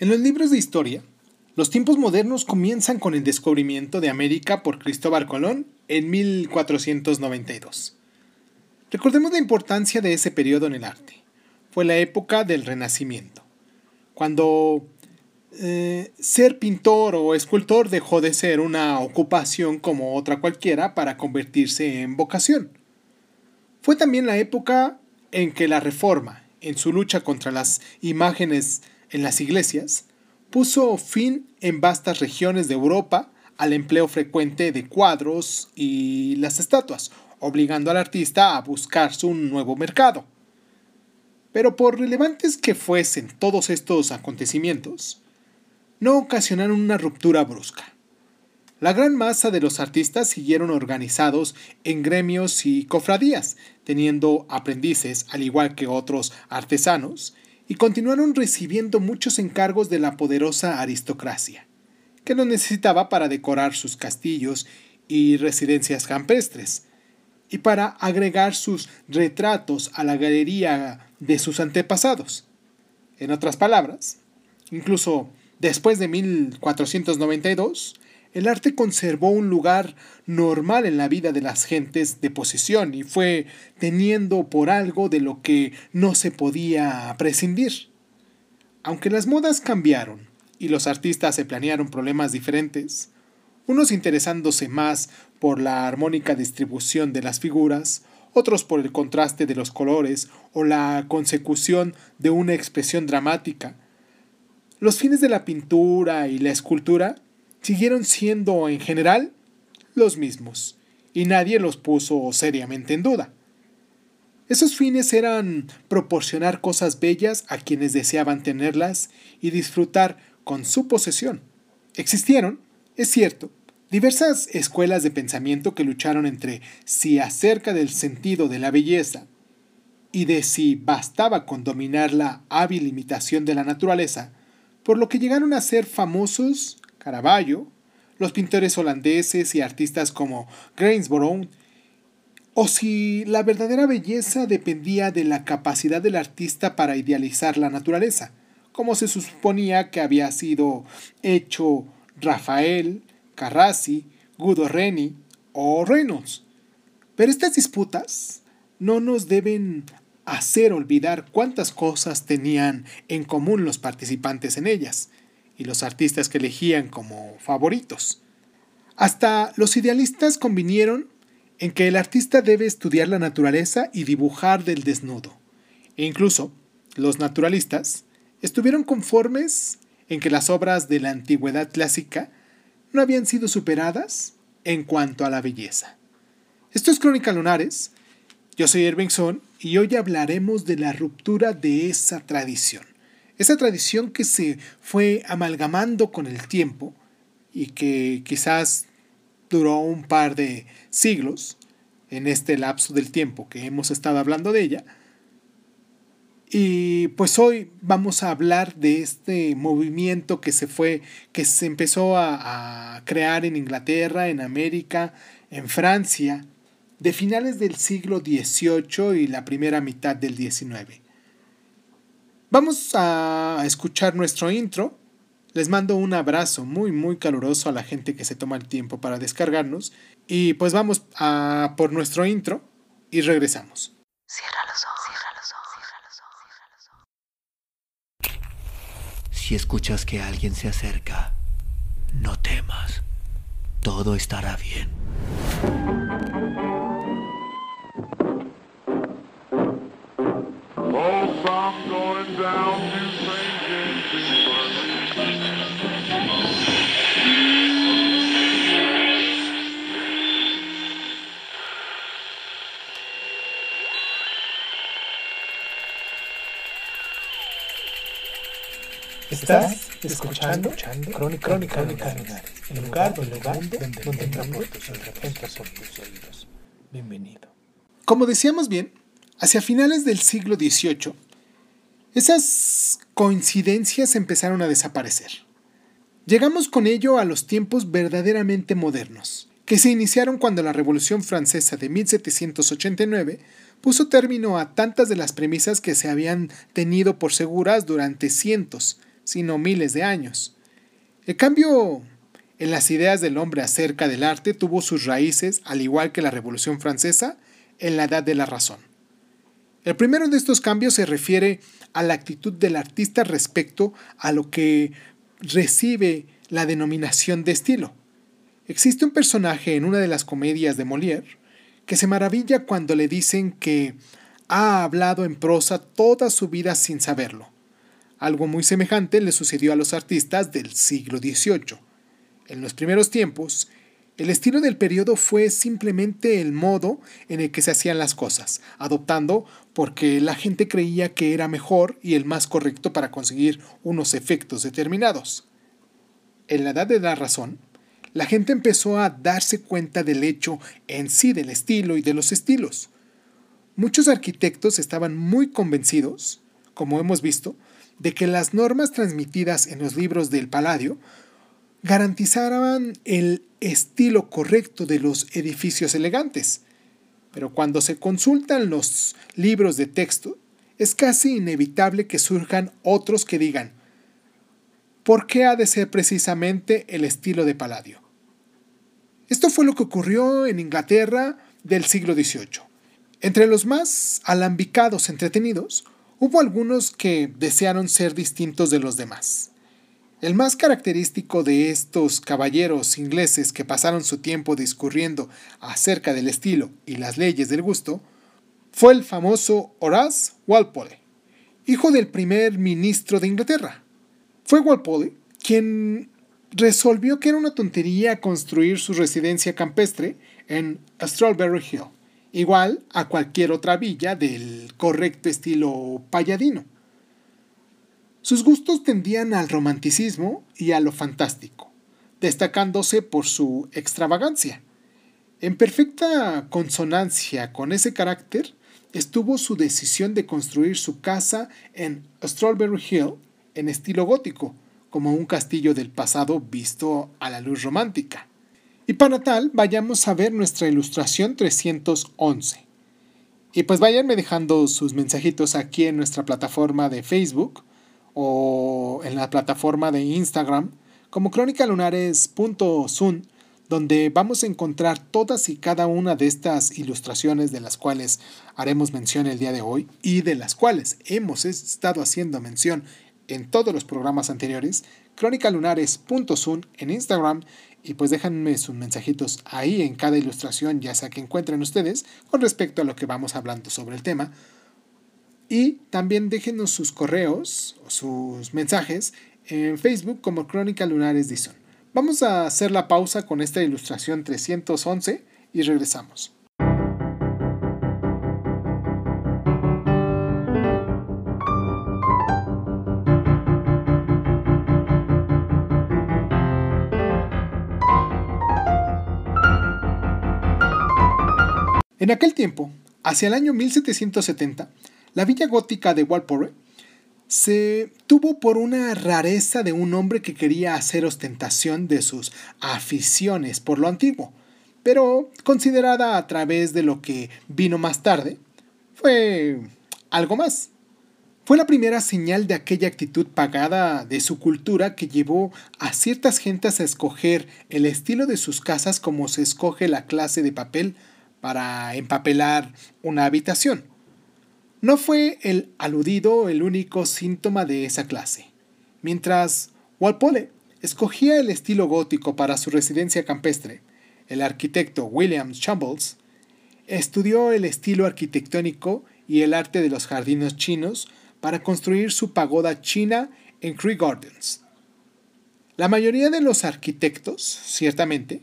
En los libros de historia, los tiempos modernos comienzan con el descubrimiento de América por Cristóbal Colón en 1492. Recordemos la importancia de ese periodo en el arte. Fue la época del Renacimiento, cuando eh, ser pintor o escultor dejó de ser una ocupación como otra cualquiera para convertirse en vocación. Fue también la época en que la Reforma, en su lucha contra las imágenes en las iglesias, puso fin en vastas regiones de Europa al empleo frecuente de cuadros y las estatuas, obligando al artista a buscarse un nuevo mercado. Pero por relevantes que fuesen todos estos acontecimientos, no ocasionaron una ruptura brusca. La gran masa de los artistas siguieron organizados en gremios y cofradías, teniendo aprendices al igual que otros artesanos, y continuaron recibiendo muchos encargos de la poderosa aristocracia, que los necesitaba para decorar sus castillos y residencias campestres, y para agregar sus retratos a la galería de sus antepasados. En otras palabras, incluso después de 1492, el arte conservó un lugar normal en la vida de las gentes de posesión y fue teniendo por algo de lo que no se podía prescindir. Aunque las modas cambiaron y los artistas se planearon problemas diferentes, unos interesándose más por la armónica distribución de las figuras, otros por el contraste de los colores o la consecución de una expresión dramática. Los fines de la pintura y la escultura siguieron siendo en general los mismos, y nadie los puso seriamente en duda. Esos fines eran proporcionar cosas bellas a quienes deseaban tenerlas y disfrutar con su posesión. Existieron, es cierto, diversas escuelas de pensamiento que lucharon entre si acerca del sentido de la belleza y de si bastaba con dominar la hábil imitación de la naturaleza, por lo que llegaron a ser famosos Caravaggio, los pintores holandeses y artistas como Gainsborough, o si la verdadera belleza dependía de la capacidad del artista para idealizar la naturaleza, como se suponía que había sido hecho Rafael, Carrassi, Guido Reni o Reynolds. Pero estas disputas no nos deben hacer olvidar cuántas cosas tenían en común los participantes en ellas, y los artistas que elegían como favoritos. Hasta los idealistas convinieron en que el artista debe estudiar la naturaleza y dibujar del desnudo. E incluso los naturalistas estuvieron conformes en que las obras de la antigüedad clásica no habían sido superadas en cuanto a la belleza. Esto es Crónica Lunares. Yo soy Son y hoy hablaremos de la ruptura de esa tradición. Esa tradición que se fue amalgamando con el tiempo y que quizás duró un par de siglos en este lapso del tiempo que hemos estado hablando de ella. Y pues hoy vamos a hablar de este movimiento que se fue, que se empezó a, crear en Inglaterra, en América, en Francia, de finales del siglo XVIII y la primera mitad del XIX. Vamos a escuchar nuestro intro. Les mando un abrazo muy muy caluroso a la gente que se toma el tiempo para descargarnos. Y pues vamos a por nuestro intro y regresamos. Cierra los ojos, cierra los ojos, cierra los ojos, cierra los ojos. Si escuchas que alguien se acerca, no temas. Todo estará bien. Estás escuchando, Crónica, Crónica, Crónica el lugar, donde, donde, donde, donde tus oídos. Bienvenido. Como decíamos bien, hacia finales del siglo XVIII, esas coincidencias empezaron a desaparecer. Llegamos con ello a los tiempos verdaderamente modernos, que se iniciaron cuando la Revolución Francesa de 1789 puso término a tantas de las premisas que se habían tenido por seguras durante cientos, sino miles de años. El cambio en las ideas del hombre acerca del arte tuvo sus raíces, al igual que la Revolución Francesa, en la Edad de la Razón. El primero de estos cambios se refiere a la actitud del artista respecto a lo que recibe la denominación de estilo. Existe un personaje en una de las comedias de Molière que se maravilla cuando le dicen que ha hablado en prosa toda su vida sin saberlo. Algo muy semejante le sucedió a los artistas del siglo XVIII. En los primeros tiempos, el estilo del periodo fue simplemente el modo en el que se hacían las cosas, adoptando porque la gente creía que era mejor y el más correcto para conseguir unos efectos determinados. En la edad de la razón, la gente empezó a darse cuenta del hecho en sí del estilo y de los estilos. Muchos arquitectos estaban muy convencidos, como hemos visto, de que las normas transmitidas en los libros del Palladio garantizaban el estilo correcto de los edificios elegantes. Pero cuando se consultan los libros de texto, es casi inevitable que surjan otros que digan, ¿por qué ha de ser precisamente el estilo de Palladio? Esto fue lo que ocurrió en Inglaterra del siglo XVIII. Entre los más alambicados entretenidos, hubo algunos que desearon ser distintos de los demás. El más característico de estos caballeros ingleses que pasaron su tiempo discurriendo acerca del estilo y las leyes del gusto fue el famoso Horace Walpole, hijo del primer ministro de Inglaterra. Fue Walpole quien resolvió que era una tontería construir su residencia campestre en Strawberry Hill, igual a cualquier otra villa del correcto estilo payadino. Sus gustos tendían al romanticismo y a lo fantástico, destacándose por su extravagancia. En perfecta consonancia con ese carácter estuvo su decisión de construir su casa en Strawberry Hill en estilo gótico, como un castillo del pasado visto a la luz romántica. Y para tal, vayamos a ver nuestra ilustración 311. Y pues váyanme dejando sus mensajitos aquí en nuestra plataforma de Facebook o en la plataforma de Instagram como crónicalunares.sun donde vamos a encontrar todas y cada una de estas ilustraciones de las cuales haremos mención el día de hoy y de las cuales hemos estado haciendo mención en todos los programas anteriores, crónicalunares.sun en Instagram y pues déjenme sus mensajitos ahí en cada ilustración, ya sea que encuentren ustedes con respecto a lo que vamos hablando sobre el tema. Y también déjenos sus correos o sus mensajes en Facebook como Crónica Lunares Dison. Vamos a hacer la pausa con esta ilustración 311 y regresamos. En aquel tiempo, hacia el año 1770, la villa gótica de Walpole se tuvo por una rareza de un hombre que quería hacer ostentación de sus aficiones por lo antiguo, pero considerada a través de lo que vino más tarde, fue algo más. Fue la primera señal de aquella actitud pagada de su cultura que llevó a ciertas gentes a escoger el estilo de sus casas como se escoge la clase de papel para empapelar una habitación. No fue el aludido el único síntoma de esa clase. Mientras Walpole escogía el estilo gótico para su residencia campestre, el arquitecto William Chambles estudió el estilo arquitectónico y el arte de los jardines chinos para construir su pagoda china en Cree Gardens. La mayoría de los arquitectos, ciertamente,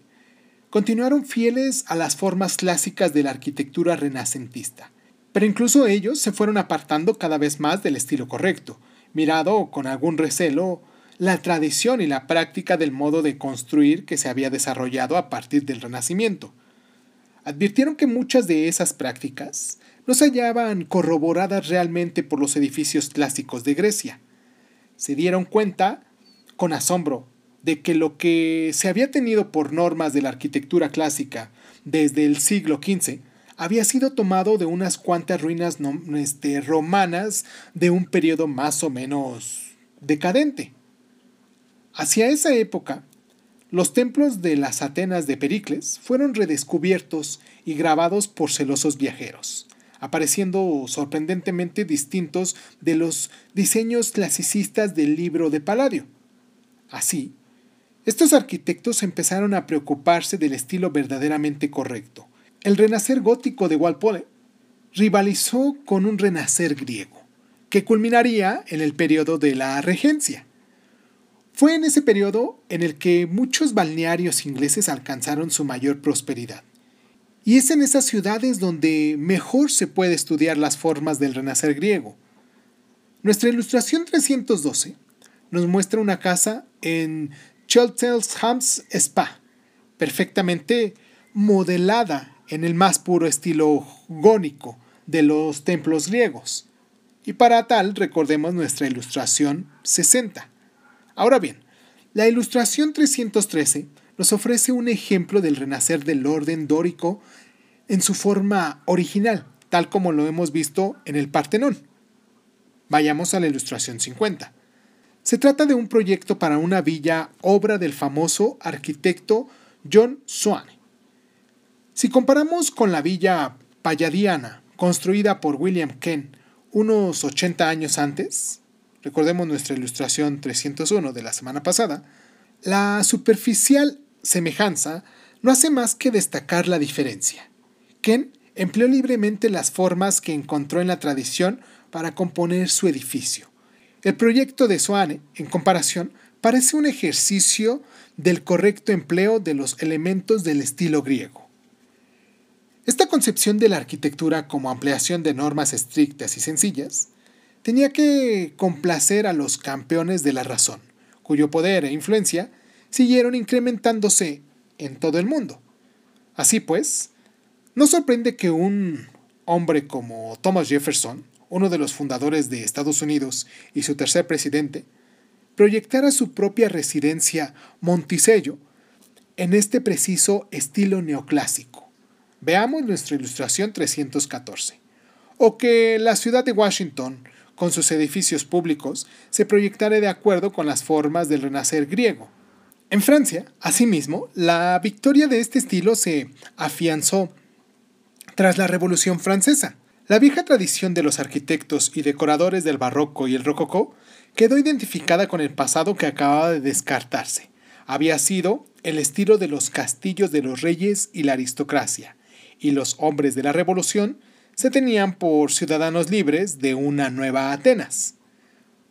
continuaron fieles a las formas clásicas de la arquitectura renacentista, pero incluso ellos se fueron apartando cada vez más del estilo correcto, mirado con algún recelo la tradición y la práctica del modo de construir que se había desarrollado a partir del Renacimiento. Advirtieron que muchas de esas prácticas no se hallaban corroboradas realmente por los edificios clásicos de Grecia. Se dieron cuenta, con asombro, de que lo que se había tenido por normas de la arquitectura clásica desde el siglo XV había sido tomado de unas cuantas ruinas este, romanas de un periodo más o menos decadente. Hacia esa época, los templos de las Atenas de Pericles fueron redescubiertos y grabados por celosos viajeros, apareciendo sorprendentemente distintos de los diseños clasicistas del libro de Palladio. Así, estos arquitectos empezaron a preocuparse del estilo verdaderamente correcto. El renacer gótico de Walpole rivalizó con un renacer griego, que culminaría en el periodo de la regencia. Fue en ese periodo en el que muchos balnearios ingleses alcanzaron su mayor prosperidad. Y es en esas ciudades donde mejor se puede estudiar las formas del renacer griego. Nuestra ilustración 312 nos muestra una casa en Cheltenham's Spa, perfectamente modelada en el más puro estilo gónico de los templos griegos. Y para tal recordemos nuestra ilustración 60. Ahora bien, la ilustración 313 nos ofrece un ejemplo del renacer del orden dórico en su forma original, tal como lo hemos visto en el Partenón. Vayamos a la ilustración 50. Se trata de un proyecto para una villa, obra del famoso arquitecto John Swane. Si comparamos con la villa palladiana, construida por William Kent unos 80 años antes, recordemos nuestra ilustración 301 de la semana pasada, la superficial semejanza no hace más que destacar la diferencia. Ken empleó libremente las formas que encontró en la tradición para componer su edificio. El proyecto de Swane, en comparación, parece un ejercicio del correcto empleo de los elementos del estilo griego. Esta concepción de la arquitectura como ampliación de normas estrictas y sencillas tenía que complacer a los campeones de la razón, cuyo poder e influencia siguieron incrementándose en todo el mundo. Así pues, no sorprende que un hombre como Thomas Jefferson, uno de los fundadores de Estados Unidos y su tercer presidente, proyectara su propia residencia Monticello en este preciso estilo neoclásico. Veamos nuestra ilustración 314. O que la ciudad de Washington con sus edificios públicos, se proyectara de acuerdo con las formas del renacer griego. En Francia, asimismo, la victoria de este estilo se afianzó tras la Revolución Francesa. La vieja tradición de los arquitectos y decoradores del barroco y el rococó quedó identificada con el pasado que acababa de descartarse. Había sido el estilo de los castillos de los reyes y la aristocracia, y los hombres de la Revolución se tenían por ciudadanos libres de una nueva Atenas.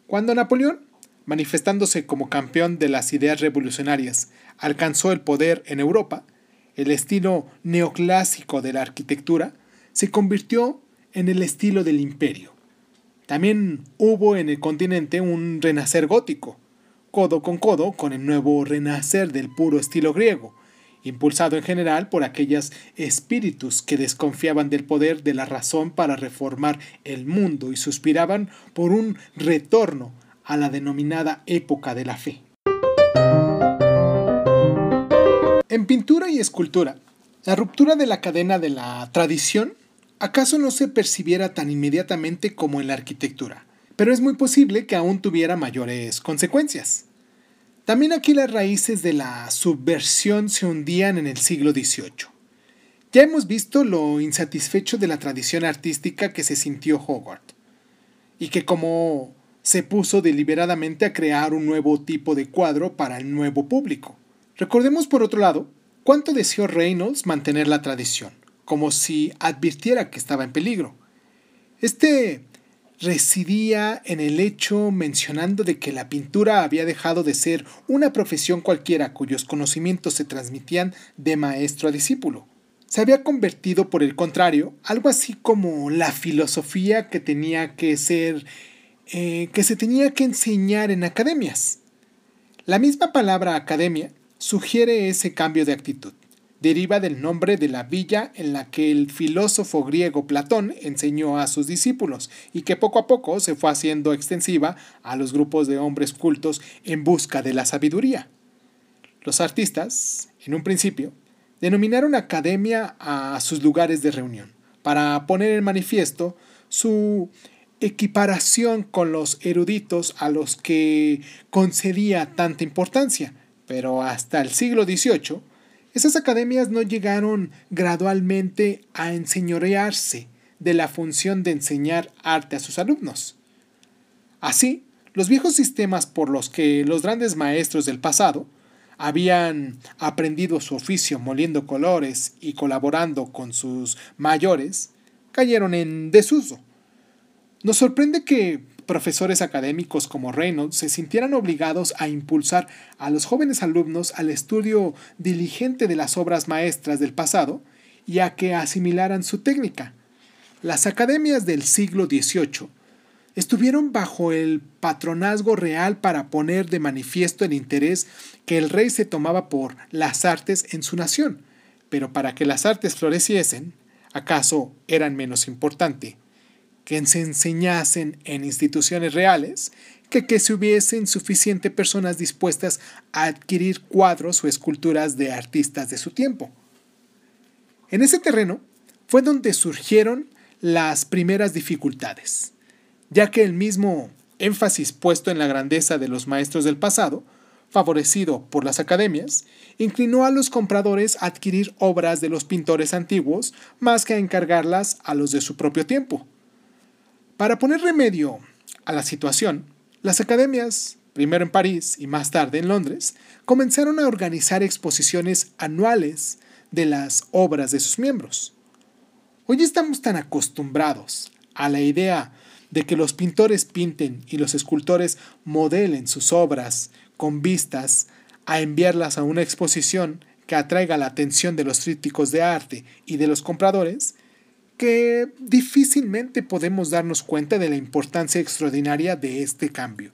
Cuando Napoleón, manifestándose como campeón de las ideas revolucionarias, alcanzó el poder en Europa, el estilo neoclásico de la arquitectura se convirtió en el estilo del imperio. También hubo en el continente un renacer gótico, codo con codo con el nuevo renacer del puro estilo griego, impulsado en general por aquellos espíritus que desconfiaban del poder de la razón para reformar el mundo y suspiraban por un retorno a la denominada época de la fe. En pintura y escultura, la ruptura de la cadena de la tradición acaso no se percibiera tan inmediatamente como en la arquitectura, pero es muy posible que aún tuviera mayores consecuencias. También aquí las raíces de la subversión se hundían en el siglo XVIII. Ya hemos visto lo insatisfecho de la tradición artística que se sintió Hogarth, y que como se puso deliberadamente a crear un nuevo tipo de cuadro para el nuevo público. Recordemos por otro lado cuánto deseó Reynolds mantener la tradición, como si advirtiera que estaba en peligro. Este residía en el hecho mencionando de que la pintura había dejado de ser una profesión cualquiera cuyos conocimientos se transmitían de maestro a discípulo. Se había convertido, por el contrario, algo así como la filosofía que tenía que ser, eh, que se tenía que enseñar en academias. La misma palabra academia sugiere ese cambio de actitud deriva del nombre de la villa en la que el filósofo griego Platón enseñó a sus discípulos y que poco a poco se fue haciendo extensiva a los grupos de hombres cultos en busca de la sabiduría. Los artistas, en un principio, denominaron academia a sus lugares de reunión, para poner en manifiesto su equiparación con los eruditos a los que concedía tanta importancia, pero hasta el siglo XVIII, esas academias no llegaron gradualmente a enseñorearse de la función de enseñar arte a sus alumnos. Así, los viejos sistemas por los que los grandes maestros del pasado habían aprendido su oficio moliendo colores y colaborando con sus mayores, cayeron en desuso. Nos sorprende que profesores académicos como Reynolds se sintieran obligados a impulsar a los jóvenes alumnos al estudio diligente de las obras maestras del pasado y a que asimilaran su técnica. Las academias del siglo XVIII estuvieron bajo el patronazgo real para poner de manifiesto el interés que el rey se tomaba por las artes en su nación, pero para que las artes floreciesen, ¿acaso eran menos importante que se enseñasen en instituciones reales que que se hubiesen suficientes personas dispuestas a adquirir cuadros o esculturas de artistas de su tiempo? En ese terreno fue donde surgieron las primeras dificultades ya que el mismo énfasis puesto en la grandeza de los maestros del pasado, favorecido por las academias, inclinó a los compradores a adquirir obras de los pintores antiguos más que a encargarlas a los de su propio tiempo. Para poner remedio a la situación, las academias, primero en París y más tarde en Londres, comenzaron a organizar exposiciones anuales de las obras de sus miembros. Hoy estamos tan acostumbrados a la idea de que los pintores pinten y los escultores modelen sus obras con vistas a enviarlas a una exposición que atraiga la atención de los críticos de arte y de los compradores, que difícilmente podemos darnos cuenta de la importancia extraordinaria de este cambio.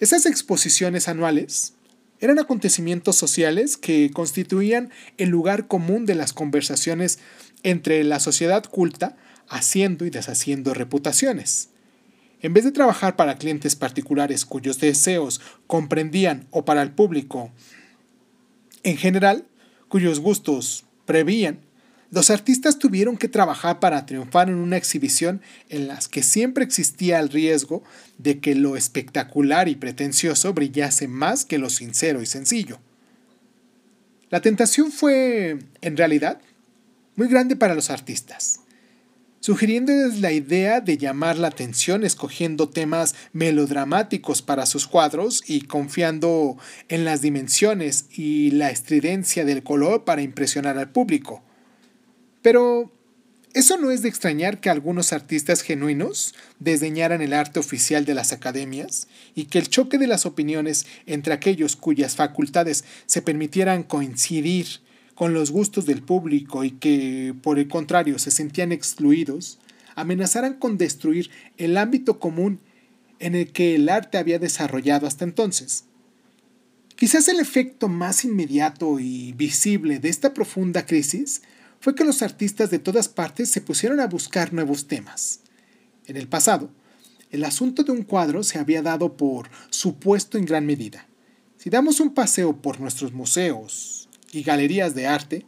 Esas exposiciones anuales eran acontecimientos sociales que constituían el lugar común de las conversaciones entre la sociedad culta haciendo y deshaciendo reputaciones. En vez de trabajar para clientes particulares cuyos deseos comprendían o para el público en general, cuyos gustos prevían, los artistas tuvieron que trabajar para triunfar en una exhibición en la que siempre existía el riesgo de que lo espectacular y pretencioso brillase más que lo sincero y sencillo. La tentación fue, en realidad, muy grande para los artistas sugiriéndoles la idea de llamar la atención escogiendo temas melodramáticos para sus cuadros y confiando en las dimensiones y la estridencia del color para impresionar al público. Pero eso no es de extrañar que algunos artistas genuinos desdeñaran el arte oficial de las academias y que el choque de las opiniones entre aquellos cuyas facultades se permitieran coincidir con los gustos del público y que, por el contrario, se sentían excluidos, amenazaran con destruir el ámbito común en el que el arte había desarrollado hasta entonces. Quizás el efecto más inmediato y visible de esta profunda crisis fue que los artistas de todas partes se pusieron a buscar nuevos temas. En el pasado, el asunto de un cuadro se había dado por supuesto en gran medida. Si damos un paseo por nuestros museos, y galerías de arte,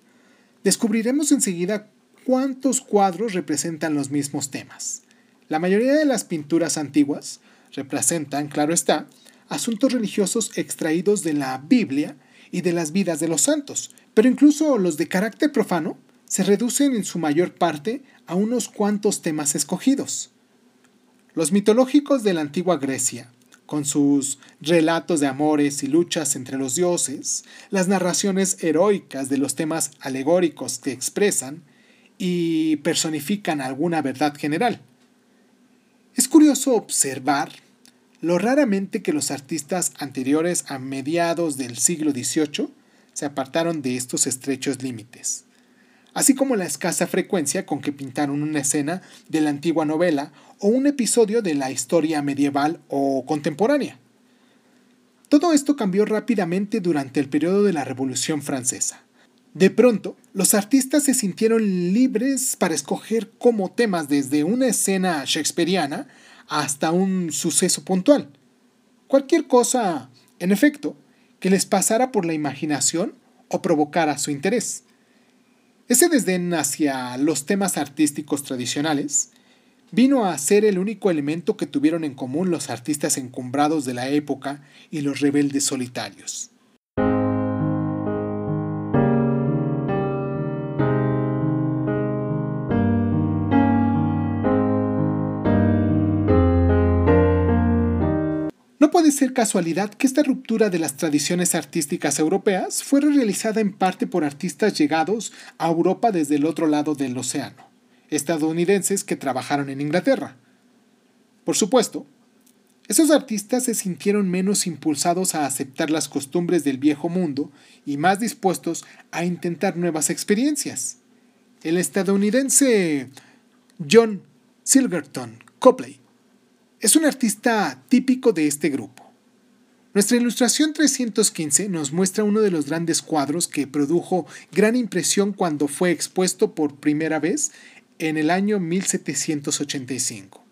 descubriremos enseguida cuántos cuadros representan los mismos temas. La mayoría de las pinturas antiguas representan, claro está, asuntos religiosos extraídos de la Biblia y de las vidas de los santos, pero incluso los de carácter profano se reducen en su mayor parte a unos cuantos temas escogidos. Los mitológicos de la antigua Grecia, con sus relatos de amores y luchas entre los dioses, las narraciones heroicas de los temas alegóricos que expresan y personifican alguna verdad general. Es curioso observar lo raramente que los artistas anteriores a mediados del siglo XVIII se apartaron de estos estrechos límites así como la escasa frecuencia con que pintaron una escena de la antigua novela o un episodio de la historia medieval o contemporánea. Todo esto cambió rápidamente durante el periodo de la Revolución Francesa. De pronto, los artistas se sintieron libres para escoger como temas desde una escena shakespeariana hasta un suceso puntual. Cualquier cosa, en efecto, que les pasara por la imaginación o provocara su interés. Ese desdén hacia los temas artísticos tradicionales vino a ser el único elemento que tuvieron en común los artistas encumbrados de la época y los rebeldes solitarios. No puede ser casualidad que esta ruptura de las tradiciones artísticas europeas fuera realizada en parte por artistas llegados a Europa desde el otro lado del océano, estadounidenses que trabajaron en Inglaterra. Por supuesto, esos artistas se sintieron menos impulsados a aceptar las costumbres del viejo mundo y más dispuestos a intentar nuevas experiencias. El estadounidense John Silverton Copley es un artista típico de este grupo. Nuestra ilustración 315 nos muestra uno de los grandes cuadros que produjo gran impresión cuando fue expuesto por primera vez en el año 1785.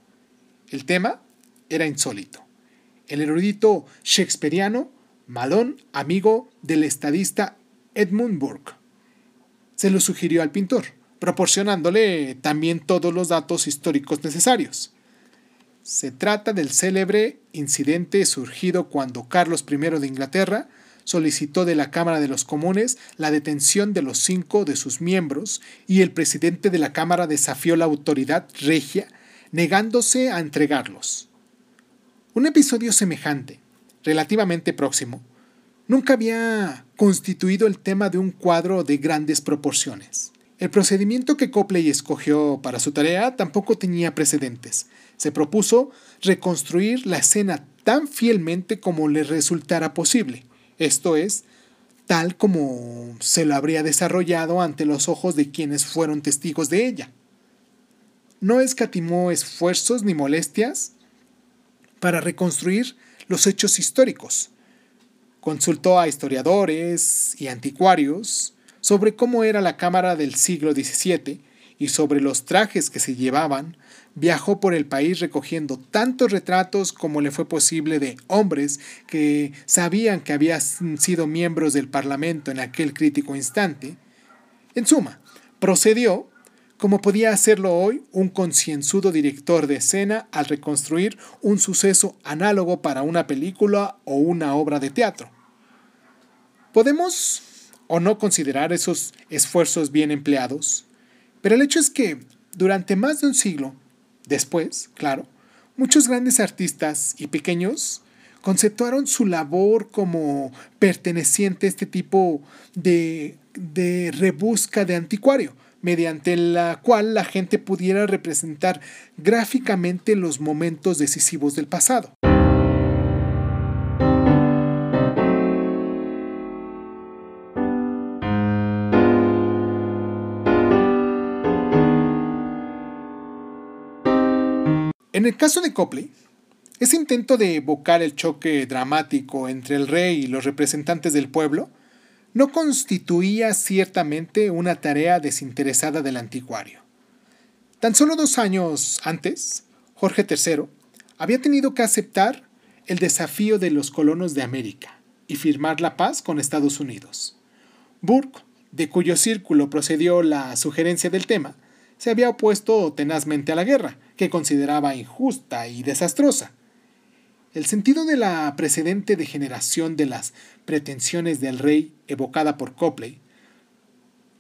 El tema era insólito. El erudito shakespeariano, Malón, amigo del estadista Edmund Burke, se lo sugirió al pintor, proporcionándole también todos los datos históricos necesarios. Se trata del célebre incidente surgido cuando Carlos I de Inglaterra solicitó de la Cámara de los Comunes la detención de los cinco de sus miembros y el presidente de la Cámara desafió la autoridad regia negándose a entregarlos. Un episodio semejante, relativamente próximo, nunca había constituido el tema de un cuadro de grandes proporciones. El procedimiento que Copley escogió para su tarea tampoco tenía precedentes. Se propuso reconstruir la escena tan fielmente como le resultara posible, esto es, tal como se lo habría desarrollado ante los ojos de quienes fueron testigos de ella. No escatimó esfuerzos ni molestias para reconstruir los hechos históricos. Consultó a historiadores y anticuarios, sobre cómo era la cámara del siglo XVII y sobre los trajes que se llevaban, viajó por el país recogiendo tantos retratos como le fue posible de hombres que sabían que habían sido miembros del Parlamento en aquel crítico instante. En suma, procedió como podía hacerlo hoy un concienzudo director de escena al reconstruir un suceso análogo para una película o una obra de teatro. Podemos o no considerar esos esfuerzos bien empleados, pero el hecho es que durante más de un siglo después, claro, muchos grandes artistas y pequeños conceptuaron su labor como perteneciente a este tipo de, de rebusca de anticuario, mediante la cual la gente pudiera representar gráficamente los momentos decisivos del pasado. En el caso de Copley, ese intento de evocar el choque dramático entre el rey y los representantes del pueblo no constituía ciertamente una tarea desinteresada del anticuario. Tan solo dos años antes, Jorge III había tenido que aceptar el desafío de los colonos de América y firmar la paz con Estados Unidos. Burke, de cuyo círculo procedió la sugerencia del tema, se había opuesto tenazmente a la guerra, que consideraba injusta y desastrosa. El sentido de la precedente degeneración de las pretensiones del rey evocada por Copley,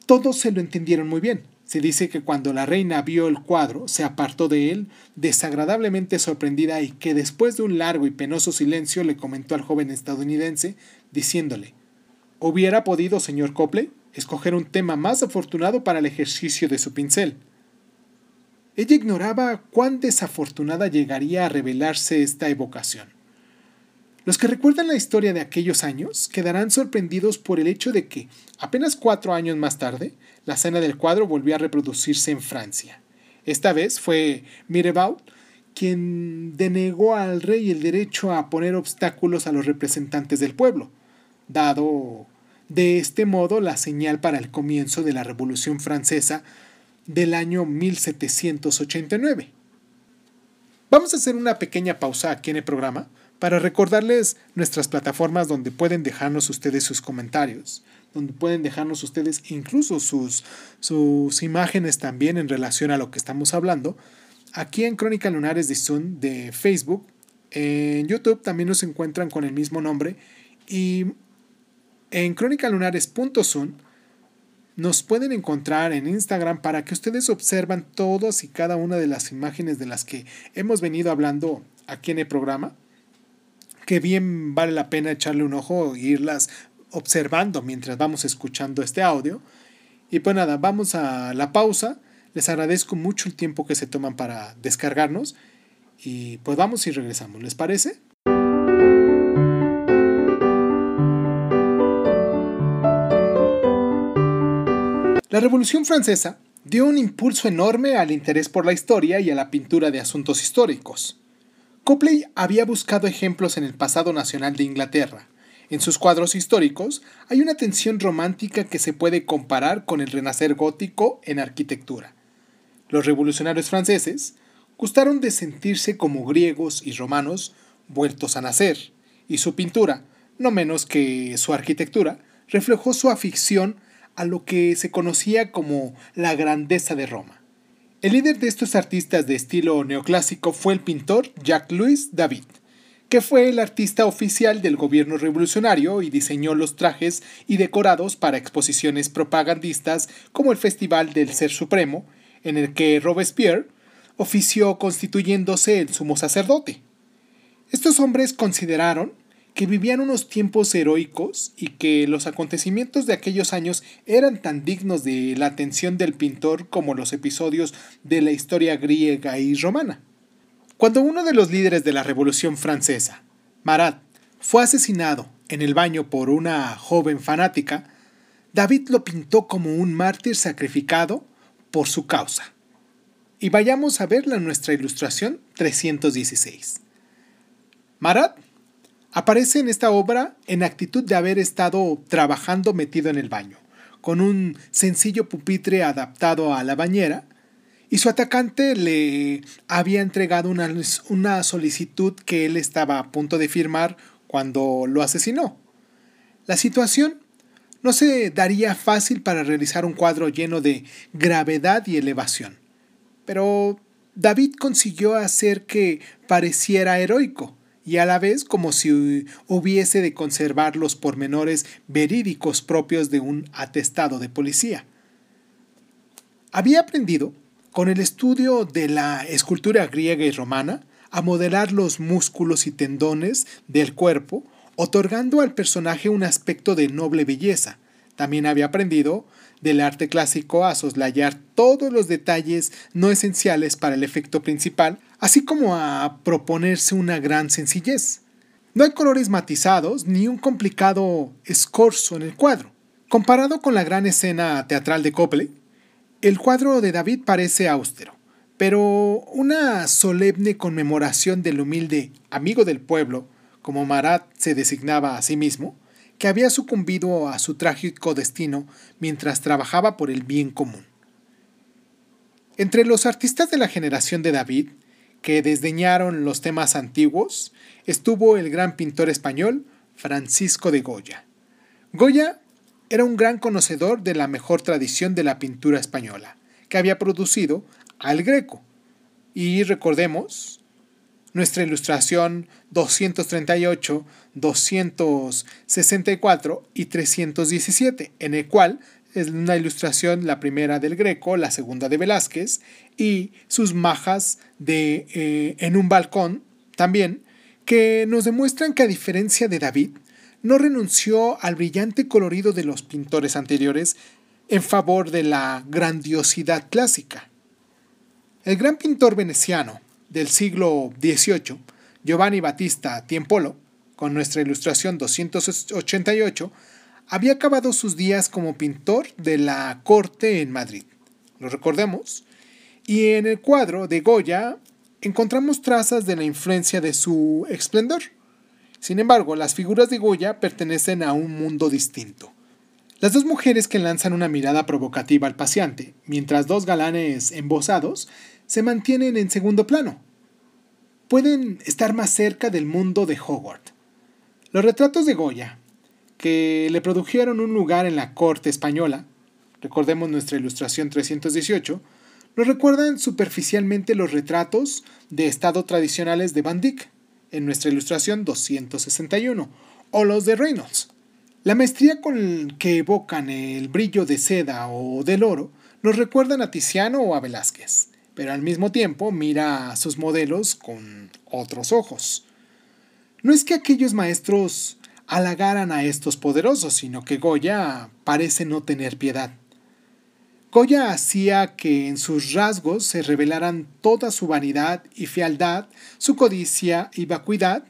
todos se lo entendieron muy bien. Se dice que cuando la reina vio el cuadro, se apartó de él, desagradablemente sorprendida, y que después de un largo y penoso silencio le comentó al joven estadounidense, diciéndole ¿Hubiera podido, señor Copley, escoger un tema más afortunado para el ejercicio de su pincel? Ella ignoraba cuán desafortunada llegaría a revelarse esta evocación. Los que recuerdan la historia de aquellos años quedarán sorprendidos por el hecho de que, apenas cuatro años más tarde, la escena del cuadro volvió a reproducirse en Francia. Esta vez fue Mirebaud quien denegó al rey el derecho a poner obstáculos a los representantes del pueblo, dado de este modo la señal para el comienzo de la Revolución Francesa del año 1789. Vamos a hacer una pequeña pausa aquí en el programa para recordarles nuestras plataformas donde pueden dejarnos ustedes sus comentarios, donde pueden dejarnos ustedes incluso sus, sus imágenes también en relación a lo que estamos hablando, aquí en Crónica Lunares de Sun de Facebook. En YouTube también nos encuentran con el mismo nombre. Y en crónicalunares.sun nos pueden encontrar en Instagram para que ustedes observan todas y cada una de las imágenes de las que hemos venido hablando aquí en el programa. Que bien vale la pena echarle un ojo e irlas observando mientras vamos escuchando este audio. Y pues nada, vamos a la pausa. Les agradezco mucho el tiempo que se toman para descargarnos. Y pues vamos y regresamos, ¿les parece? La Revolución Francesa dio un impulso enorme al interés por la historia y a la pintura de asuntos históricos. Copley había buscado ejemplos en el pasado nacional de Inglaterra. En sus cuadros históricos hay una tensión romántica que se puede comparar con el renacer gótico en arquitectura. Los revolucionarios franceses gustaron de sentirse como griegos y romanos vueltos a nacer, y su pintura, no menos que su arquitectura, reflejó su afición a lo que se conocía como la grandeza de Roma. El líder de estos artistas de estilo neoclásico fue el pintor Jacques-Louis David, que fue el artista oficial del gobierno revolucionario y diseñó los trajes y decorados para exposiciones propagandistas como el Festival del Ser Supremo, en el que Robespierre ofició constituyéndose el sumo sacerdote. Estos hombres consideraron que vivían unos tiempos heroicos y que los acontecimientos de aquellos años eran tan dignos de la atención del pintor como los episodios de la historia griega y romana. Cuando uno de los líderes de la Revolución Francesa, Marat, fue asesinado en el baño por una joven fanática, David lo pintó como un mártir sacrificado por su causa. Y vayamos a verla en nuestra ilustración 316. Marat Aparece en esta obra en actitud de haber estado trabajando metido en el baño, con un sencillo pupitre adaptado a la bañera, y su atacante le había entregado una, una solicitud que él estaba a punto de firmar cuando lo asesinó. La situación no se daría fácil para realizar un cuadro lleno de gravedad y elevación, pero David consiguió hacer que pareciera heroico y a la vez como si hubiese de conservar los pormenores verídicos propios de un atestado de policía. Había aprendido, con el estudio de la escultura griega y romana, a modelar los músculos y tendones del cuerpo, otorgando al personaje un aspecto de noble belleza. También había aprendido del arte clásico a soslayar todos los detalles no esenciales para el efecto principal, así como a proponerse una gran sencillez. No hay colores matizados ni un complicado escorzo en el cuadro. Comparado con la gran escena teatral de Copley, el cuadro de David parece austero, pero una solemne conmemoración del humilde amigo del pueblo, como Marat se designaba a sí mismo, que había sucumbido a su trágico destino mientras trabajaba por el bien común. Entre los artistas de la generación de David, que desdeñaron los temas antiguos, estuvo el gran pintor español Francisco de Goya. Goya era un gran conocedor de la mejor tradición de la pintura española, que había producido al Greco. Y recordemos nuestra ilustración 238, 264 y 317, en el cual es una ilustración, la primera del Greco, la segunda de Velázquez, y sus majas de, eh, en un balcón también, que nos demuestran que a diferencia de David, no renunció al brillante colorido de los pintores anteriores en favor de la grandiosidad clásica. El gran pintor veneciano, del siglo XVIII, Giovanni Battista Tiempolo, con nuestra ilustración 288, había acabado sus días como pintor de la corte en Madrid. Lo recordemos. Y en el cuadro de Goya encontramos trazas de la influencia de su esplendor. Sin embargo, las figuras de Goya pertenecen a un mundo distinto. Las dos mujeres que lanzan una mirada provocativa al paciente, mientras dos galanes embosados se mantienen en segundo plano. Pueden estar más cerca del mundo de Hogwarts. Los retratos de Goya, que le produjeron un lugar en la corte española, recordemos nuestra ilustración 318, Nos recuerdan superficialmente los retratos de estado tradicionales de Van Dyck, en nuestra ilustración 261, o los de Reynolds. La maestría con que evocan el brillo de seda o del oro nos recuerdan a Tiziano o a Velázquez, pero al mismo tiempo mira a sus modelos con otros ojos. No es que aquellos maestros halagaran a estos poderosos, sino que Goya parece no tener piedad. Goya hacía que en sus rasgos se revelaran toda su vanidad y fealdad, su codicia y vacuidad.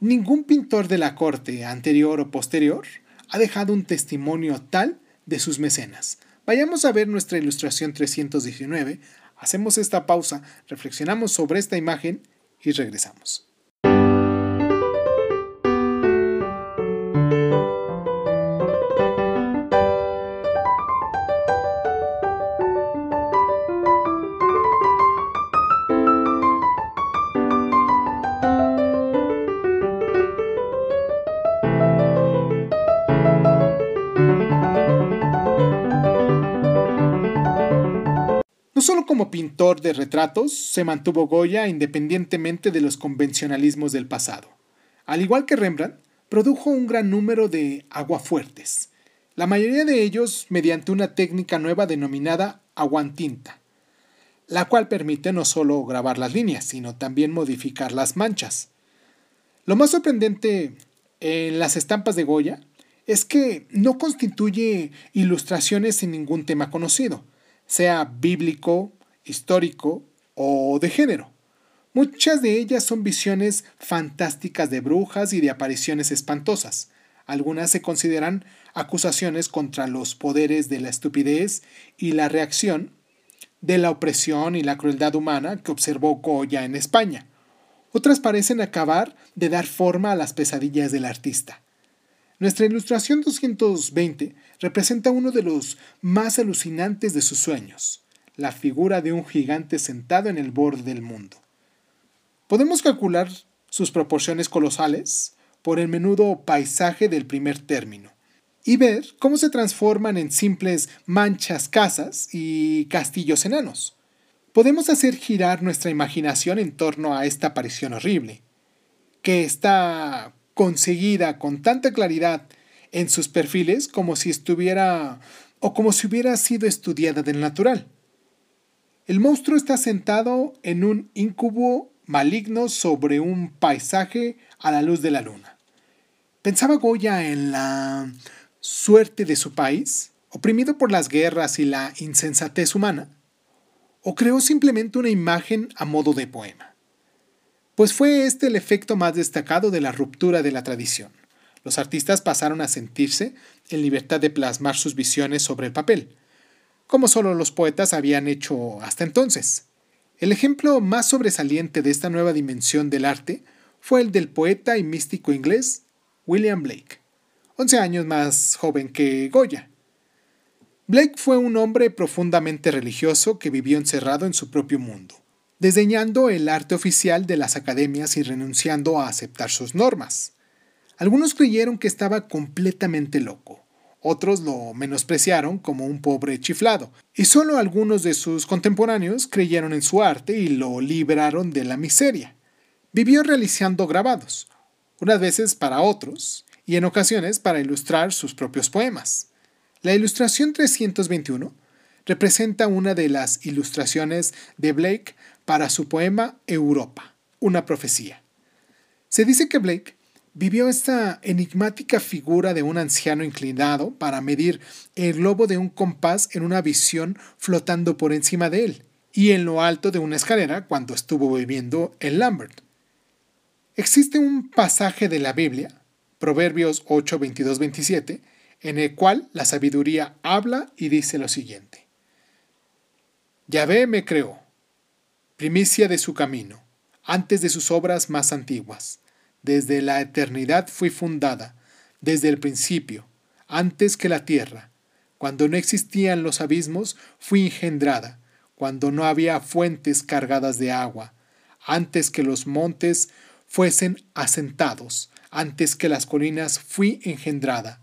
Ningún pintor de la corte, anterior o posterior, ha dejado un testimonio tal de sus mecenas. Vayamos a ver nuestra ilustración 319, hacemos esta pausa, reflexionamos sobre esta imagen y regresamos. Como pintor de retratos se mantuvo Goya independientemente de los convencionalismos del pasado. Al igual que Rembrandt, produjo un gran número de aguafuertes, la mayoría de ellos mediante una técnica nueva denominada aguantinta, la cual permite no solo grabar las líneas, sino también modificar las manchas. Lo más sorprendente en las estampas de Goya es que no constituye ilustraciones sin ningún tema conocido, sea bíblico, histórico o de género. Muchas de ellas son visiones fantásticas de brujas y de apariciones espantosas. Algunas se consideran acusaciones contra los poderes de la estupidez y la reacción de la opresión y la crueldad humana que observó Goya en España. Otras parecen acabar de dar forma a las pesadillas del artista. Nuestra ilustración 220 representa uno de los más alucinantes de sus sueños, la figura de un gigante sentado en el borde del mundo. Podemos calcular sus proporciones colosales por el menudo paisaje del primer término y ver cómo se transforman en simples manchas casas y castillos enanos. Podemos hacer girar nuestra imaginación en torno a esta aparición horrible, que está conseguida con tanta claridad en sus perfiles como si estuviera o como si hubiera sido estudiada del natural. El monstruo está sentado en un incubo maligno sobre un paisaje a la luz de la luna. ¿Pensaba Goya en la suerte de su país, oprimido por las guerras y la insensatez humana? ¿O creó simplemente una imagen a modo de poema? pues fue este el efecto más destacado de la ruptura de la tradición. Los artistas pasaron a sentirse en libertad de plasmar sus visiones sobre el papel, como solo los poetas habían hecho hasta entonces. El ejemplo más sobresaliente de esta nueva dimensión del arte fue el del poeta y místico inglés William Blake, 11 años más joven que Goya. Blake fue un hombre profundamente religioso que vivió encerrado en su propio mundo desdeñando el arte oficial de las academias y renunciando a aceptar sus normas. Algunos creyeron que estaba completamente loco, otros lo menospreciaron como un pobre chiflado, y solo algunos de sus contemporáneos creyeron en su arte y lo liberaron de la miseria. Vivió realizando grabados, unas veces para otros, y en ocasiones para ilustrar sus propios poemas. La ilustración 321 representa una de las ilustraciones de Blake para su poema Europa, una profecía. Se dice que Blake vivió esta enigmática figura de un anciano inclinado para medir el globo de un compás en una visión flotando por encima de él y en lo alto de una escalera cuando estuvo viviendo en Lambert. Existe un pasaje de la Biblia, Proverbios 8, 22, 27, en el cual la sabiduría habla y dice lo siguiente. Yahvé me creó, primicia de su camino, antes de sus obras más antiguas. Desde la eternidad fui fundada, desde el principio, antes que la tierra. Cuando no existían los abismos, fui engendrada, cuando no había fuentes cargadas de agua, antes que los montes fuesen asentados, antes que las colinas fui engendrada.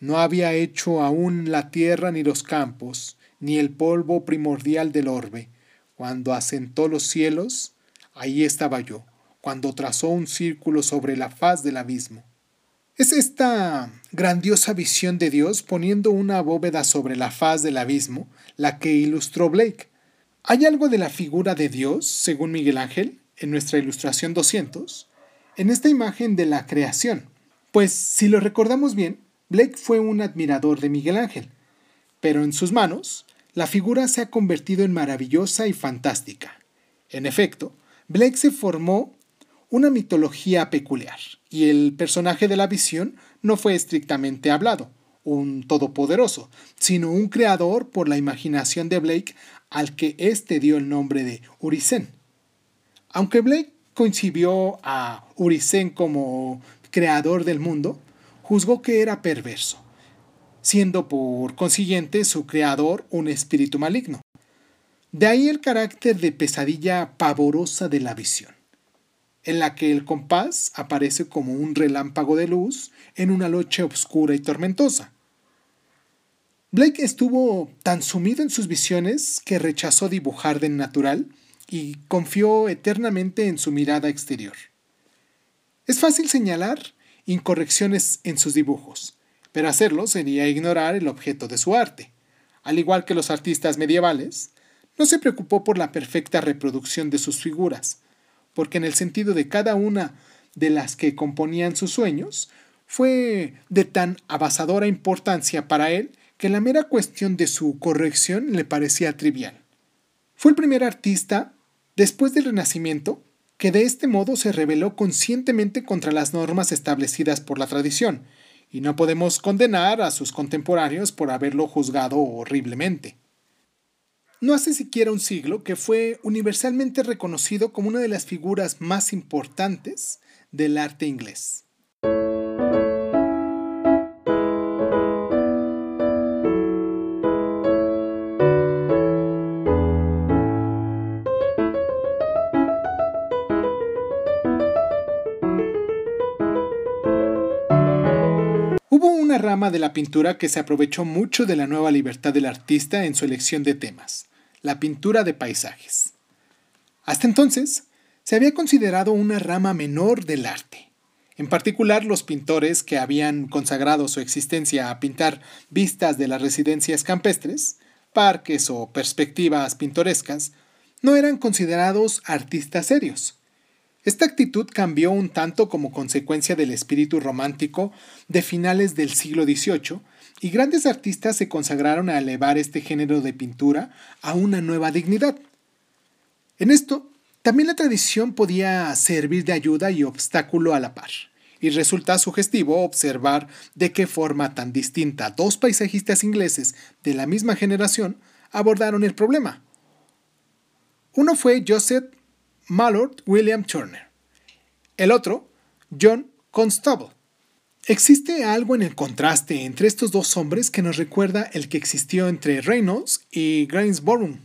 No había hecho aún la tierra ni los campos, ni el polvo primordial del orbe. Cuando asentó los cielos, ahí estaba yo, cuando trazó un círculo sobre la faz del abismo. Es esta grandiosa visión de Dios poniendo una bóveda sobre la faz del abismo la que ilustró Blake. ¿Hay algo de la figura de Dios, según Miguel Ángel, en nuestra ilustración 200? En esta imagen de la creación. Pues si lo recordamos bien, Blake fue un admirador de Miguel Ángel, pero en sus manos la figura se ha convertido en maravillosa y fantástica. En efecto, Blake se formó una mitología peculiar, y el personaje de la visión no fue estrictamente hablado, un todopoderoso, sino un creador por la imaginación de Blake al que éste dio el nombre de Urisen. Aunque Blake concibió a Urisen como creador del mundo, juzgó que era perverso, siendo por consiguiente su creador un espíritu maligno. De ahí el carácter de pesadilla pavorosa de la visión, en la que el compás aparece como un relámpago de luz en una noche oscura y tormentosa. Blake estuvo tan sumido en sus visiones que rechazó dibujar de natural y confió eternamente en su mirada exterior. Es fácil señalar incorrecciones en sus dibujos, pero hacerlo sería ignorar el objeto de su arte. Al igual que los artistas medievales, no se preocupó por la perfecta reproducción de sus figuras, porque en el sentido de cada una de las que componían sus sueños, fue de tan avasadora importancia para él que la mera cuestión de su corrección le parecía trivial. Fue el primer artista, después del Renacimiento, que de este modo se rebeló conscientemente contra las normas establecidas por la tradición, y no podemos condenar a sus contemporáneos por haberlo juzgado horriblemente. No hace siquiera un siglo que fue universalmente reconocido como una de las figuras más importantes del arte inglés. rama de la pintura que se aprovechó mucho de la nueva libertad del artista en su elección de temas, la pintura de paisajes. Hasta entonces, se había considerado una rama menor del arte. En particular, los pintores que habían consagrado su existencia a pintar vistas de las residencias campestres, parques o perspectivas pintorescas, no eran considerados artistas serios. Esta actitud cambió un tanto como consecuencia del espíritu romántico de finales del siglo XVIII y grandes artistas se consagraron a elevar este género de pintura a una nueva dignidad. En esto, también la tradición podía servir de ayuda y obstáculo a la par, y resulta sugestivo observar de qué forma tan distinta dos paisajistas ingleses de la misma generación abordaron el problema. Uno fue Joseph Mallord William Turner. El otro, John Constable. Existe algo en el contraste entre estos dos hombres que nos recuerda el que existió entre Reynolds y Gainsborough.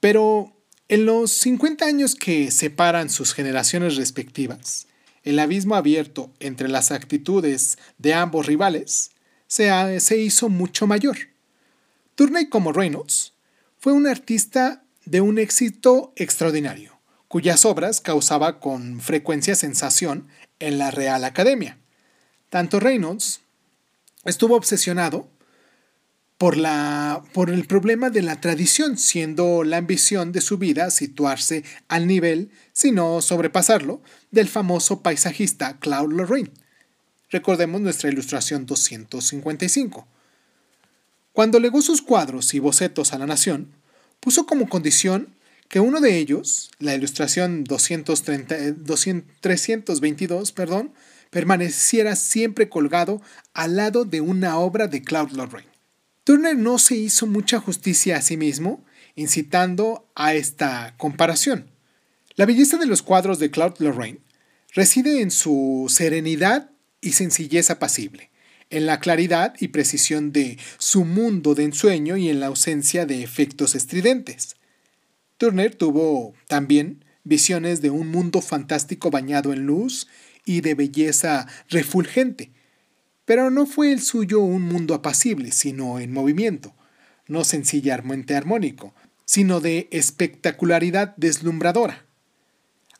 Pero en los 50 años que separan sus generaciones respectivas, el abismo abierto entre las actitudes de ambos rivales se, se hizo mucho mayor. Turner, como Reynolds, fue un artista de un éxito extraordinario cuyas obras causaba con frecuencia sensación en la Real Academia. Tanto Reynolds estuvo obsesionado por, la, por el problema de la tradición, siendo la ambición de su vida situarse al nivel, si no sobrepasarlo, del famoso paisajista Claude Lorraine. Recordemos nuestra ilustración 255. Cuando legó sus cuadros y bocetos a la nación, puso como condición que uno de ellos, la ilustración 230, 322, perdón, permaneciera siempre colgado al lado de una obra de Claude Lorraine. Turner no se hizo mucha justicia a sí mismo, incitando a esta comparación. La belleza de los cuadros de Claude Lorraine reside en su serenidad y sencillez apacible, en la claridad y precisión de su mundo de ensueño y en la ausencia de efectos estridentes. Turner tuvo también visiones de un mundo fantástico bañado en luz y de belleza refulgente, pero no fue el suyo un mundo apacible, sino en movimiento. no sencillamente armónico, sino de espectacularidad deslumbradora.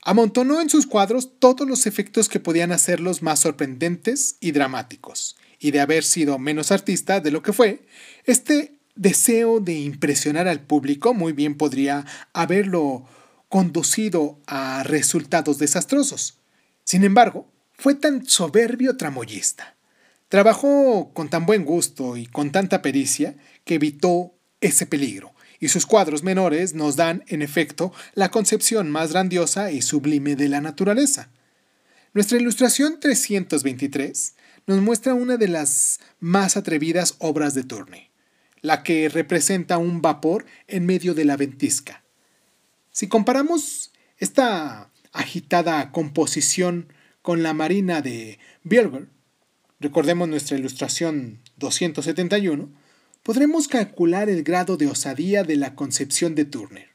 Amontonó en sus cuadros todos los efectos que podían hacerlos más sorprendentes y dramáticos, y de haber sido menos artista de lo que fue, este deseo de impresionar al público muy bien podría haberlo conducido a resultados desastrosos. Sin embargo, fue tan soberbio tramoyista. Trabajó con tan buen gusto y con tanta pericia que evitó ese peligro, y sus cuadros menores nos dan, en efecto, la concepción más grandiosa y sublime de la naturaleza. Nuestra ilustración 323 nos muestra una de las más atrevidas obras de Turner, la que representa un vapor en medio de la ventisca. Si comparamos esta agitada composición con la marina de Bierger, recordemos nuestra ilustración 271, podremos calcular el grado de osadía de la concepción de Turner.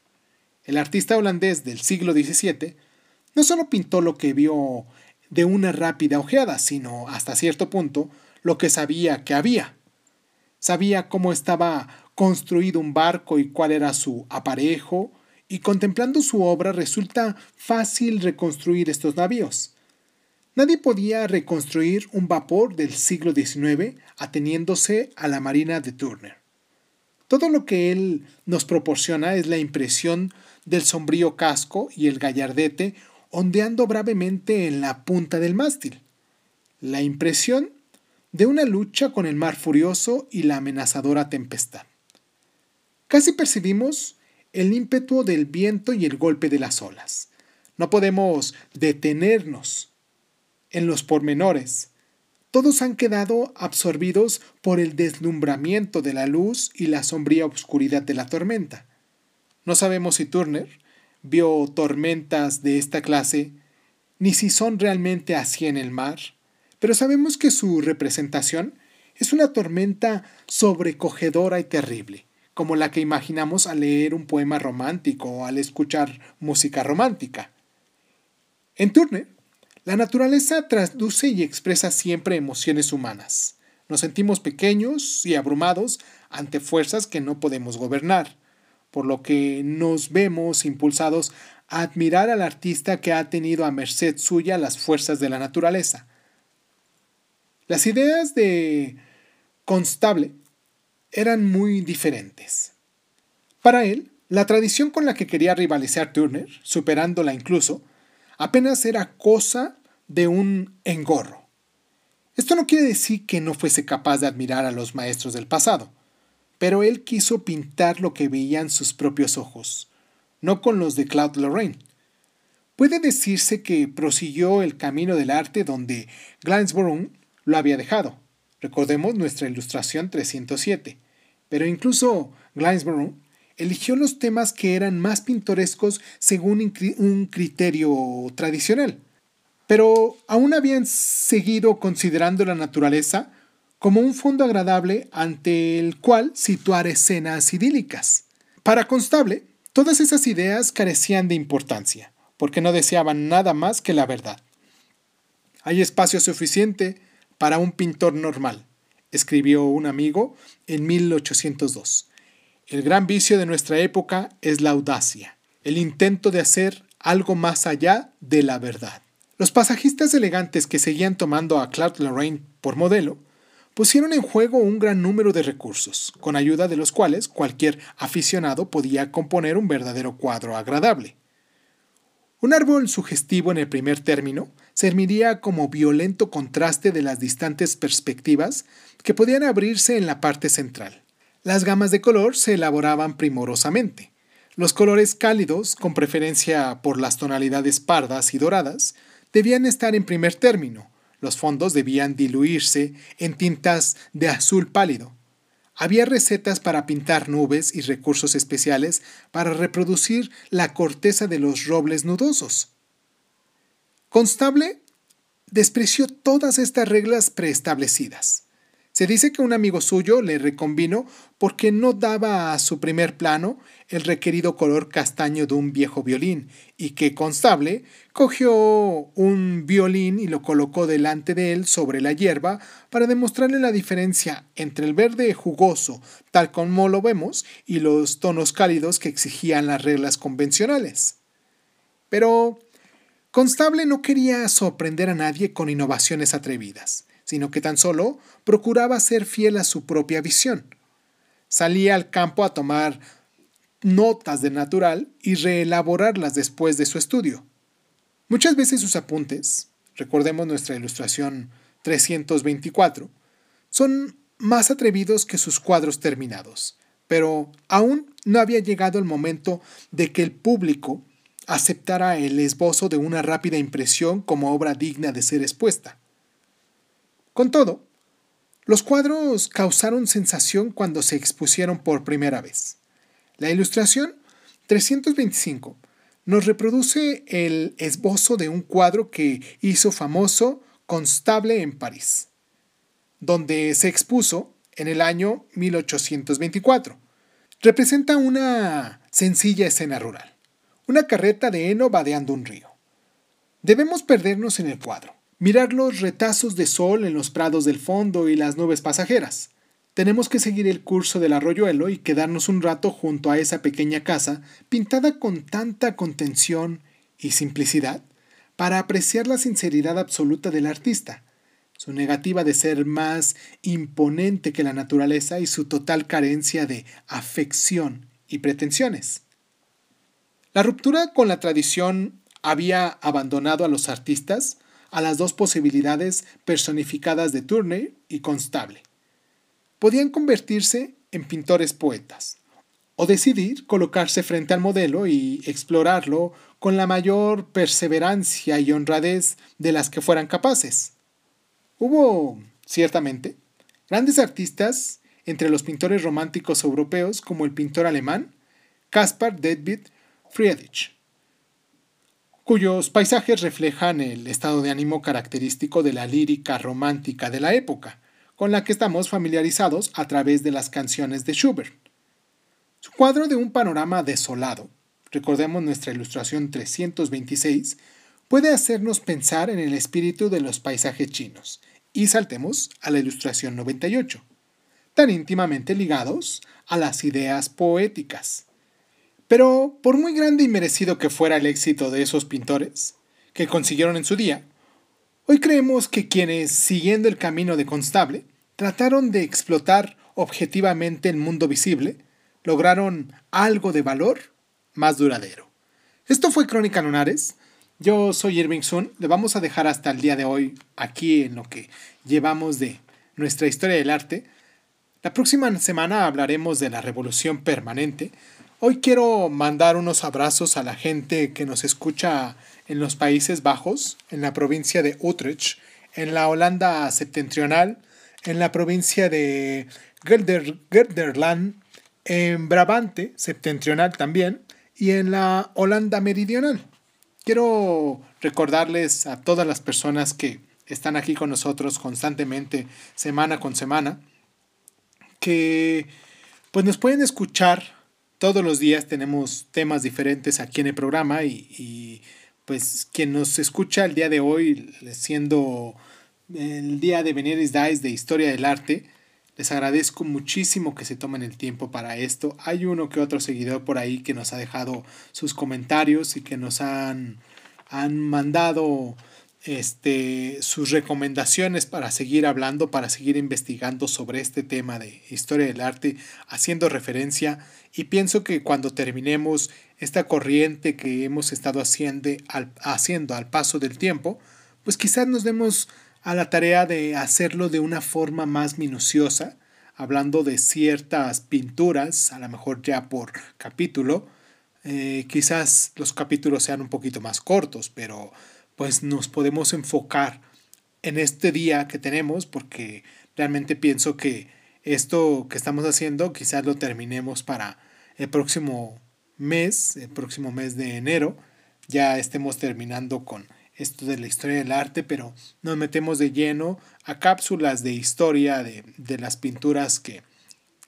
El artista holandés del siglo XVII no solo pintó lo que vio de una rápida ojeada, sino hasta cierto punto lo que sabía que había. Sabía cómo estaba construido un barco y cuál era su aparejo, y contemplando su obra resulta fácil reconstruir estos navíos. Nadie podía reconstruir un vapor del siglo XIX ateniéndose a la marina de Turner. Todo lo que él nos proporciona es la impresión del sombrío casco y el gallardete ondeando bravemente en la punta del mástil. La impresión de una lucha con el mar furioso y la amenazadora tempestad. Casi percibimos el ímpetu del viento y el golpe de las olas. No podemos detenernos en los pormenores. Todos han quedado absorbidos por el deslumbramiento de la luz y la sombría oscuridad de la tormenta. No sabemos si Turner vio tormentas de esta clase, ni si son realmente así en el mar, pero sabemos que su representación es una tormenta sobrecogedora y terrible, como la que imaginamos al leer un poema romántico o al escuchar música romántica. En Turner, la naturaleza traduce y expresa siempre emociones humanas. Nos sentimos pequeños y abrumados ante fuerzas que no podemos gobernar por lo que nos vemos impulsados a admirar al artista que ha tenido a merced suya las fuerzas de la naturaleza. Las ideas de Constable eran muy diferentes. Para él, la tradición con la que quería rivalizar Turner, superándola incluso, apenas era cosa de un engorro. Esto no quiere decir que no fuese capaz de admirar a los maestros del pasado pero él quiso pintar lo que veían sus propios ojos, no con los de Claude Lorraine. Puede decirse que prosiguió el camino del arte donde Gainsborough lo había dejado. Recordemos nuestra ilustración 307. Pero incluso Gainsborough eligió los temas que eran más pintorescos según un criterio tradicional. Pero aún habían seguido considerando la naturaleza como un fondo agradable ante el cual situar escenas idílicas. Para Constable, todas esas ideas carecían de importancia, porque no deseaban nada más que la verdad. Hay espacio suficiente para un pintor normal, escribió un amigo en 1802. El gran vicio de nuestra época es la audacia, el intento de hacer algo más allá de la verdad. Los pasajistas elegantes que seguían tomando a Claude Lorraine por modelo pusieron en juego un gran número de recursos, con ayuda de los cuales cualquier aficionado podía componer un verdadero cuadro agradable. Un árbol sugestivo en el primer término serviría como violento contraste de las distantes perspectivas que podían abrirse en la parte central. Las gamas de color se elaboraban primorosamente. Los colores cálidos, con preferencia por las tonalidades pardas y doradas, debían estar en primer término, los fondos debían diluirse en tintas de azul pálido. Había recetas para pintar nubes y recursos especiales para reproducir la corteza de los robles nudosos. Constable despreció todas estas reglas preestablecidas. Se dice que un amigo suyo le reconvino porque no daba a su primer plano el requerido color castaño de un viejo violín y que Constable cogió un violín y lo colocó delante de él sobre la hierba para demostrarle la diferencia entre el verde jugoso, tal como lo vemos, y los tonos cálidos que exigían las reglas convencionales. Pero Constable no quería sorprender a nadie con innovaciones atrevidas sino que tan solo procuraba ser fiel a su propia visión. Salía al campo a tomar notas de natural y reelaborarlas después de su estudio. Muchas veces sus apuntes, recordemos nuestra ilustración 324, son más atrevidos que sus cuadros terminados, pero aún no había llegado el momento de que el público aceptara el esbozo de una rápida impresión como obra digna de ser expuesta. Con todo, los cuadros causaron sensación cuando se expusieron por primera vez. La ilustración 325 nos reproduce el esbozo de un cuadro que hizo famoso Constable en París, donde se expuso en el año 1824. Representa una sencilla escena rural, una carreta de heno vadeando un río. Debemos perdernos en el cuadro mirar los retazos de sol en los prados del fondo y las nubes pasajeras. Tenemos que seguir el curso del arroyuelo y quedarnos un rato junto a esa pequeña casa pintada con tanta contención y simplicidad para apreciar la sinceridad absoluta del artista, su negativa de ser más imponente que la naturaleza y su total carencia de afección y pretensiones. La ruptura con la tradición había abandonado a los artistas a las dos posibilidades personificadas de Turner y Constable. Podían convertirse en pintores poetas, o decidir colocarse frente al modelo y explorarlo con la mayor perseverancia y honradez de las que fueran capaces. Hubo, ciertamente, grandes artistas entre los pintores románticos europeos como el pintor alemán Caspar David Friedrich, cuyos paisajes reflejan el estado de ánimo característico de la lírica romántica de la época, con la que estamos familiarizados a través de las canciones de Schubert. Su cuadro de un panorama desolado, recordemos nuestra ilustración 326, puede hacernos pensar en el espíritu de los paisajes chinos, y saltemos a la ilustración 98, tan íntimamente ligados a las ideas poéticas. Pero por muy grande y merecido que fuera el éxito de esos pintores, que consiguieron en su día, hoy creemos que quienes, siguiendo el camino de Constable, trataron de explotar objetivamente el mundo visible, lograron algo de valor más duradero. Esto fue Crónica Lunares. Yo soy Irving Sun. Le vamos a dejar hasta el día de hoy aquí en lo que llevamos de nuestra historia del arte. La próxima semana hablaremos de la revolución permanente, Hoy quiero mandar unos abrazos a la gente que nos escucha en los Países Bajos, en la provincia de Utrecht, en la Holanda septentrional, en la provincia de Gelderland, en Brabante septentrional también y en la Holanda meridional. Quiero recordarles a todas las personas que están aquí con nosotros constantemente, semana con semana, que pues nos pueden escuchar todos los días tenemos temas diferentes aquí en el programa y, pues quien nos escucha el día de hoy, siendo el día de Veneris Dice de Historia del Arte, les agradezco muchísimo que se tomen el tiempo para esto. Hay uno que otro seguidor por ahí que nos ha dejado sus comentarios y que nos han, han mandado este, sus recomendaciones para seguir hablando, para seguir investigando sobre este tema de historia del arte, haciendo referencia. Y pienso que cuando terminemos esta corriente que hemos estado haciendo al, haciendo al paso del tiempo, pues quizás nos demos a la tarea de hacerlo de una forma más minuciosa, hablando de ciertas pinturas, a lo mejor ya por capítulo, eh, quizás los capítulos sean un poquito más cortos, pero pues nos podemos enfocar en este día que tenemos porque realmente pienso que esto que estamos haciendo quizás lo terminemos para el próximo mes, el próximo mes de enero, ya estemos terminando con esto de la historia del arte, pero nos metemos de lleno a cápsulas de historia de, de las pinturas que,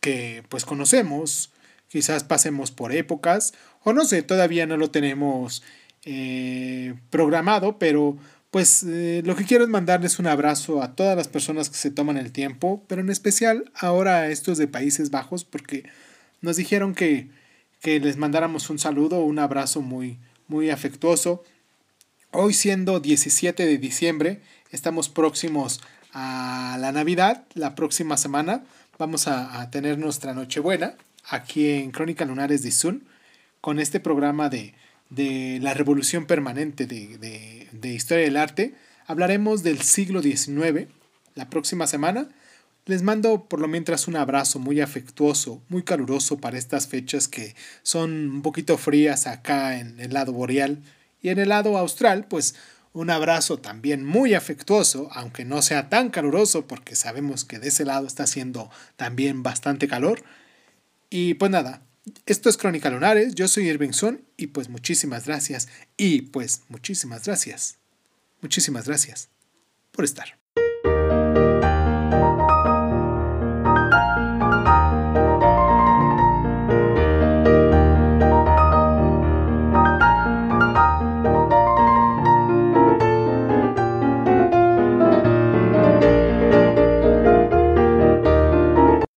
que pues conocemos, quizás pasemos por épocas, o no sé, todavía no lo tenemos eh, programado, pero pues eh, lo que quiero es mandarles un abrazo a todas las personas que se toman el tiempo, pero en especial ahora a estos de Países Bajos, porque nos dijeron que, que les mandáramos un saludo, un abrazo muy, muy afectuoso. Hoy siendo 17 de diciembre, estamos próximos a la Navidad, la próxima semana vamos a, a tener nuestra Nochebuena aquí en Crónica Lunares de Sun con este programa de, de la revolución permanente de, de, de, historia del arte. Hablaremos del siglo XIX la próxima semana. Les mando por lo mientras un abrazo muy afectuoso, muy caluroso para estas fechas que son un poquito frías acá en el lado boreal y en el lado austral, pues un abrazo también muy afectuoso, aunque no sea tan caluroso porque sabemos que de ese lado está haciendo también bastante calor. Y pues nada, esto es Crónica Lunares, yo soy Irving Sun y pues muchísimas gracias y pues muchísimas gracias, muchísimas gracias por estar.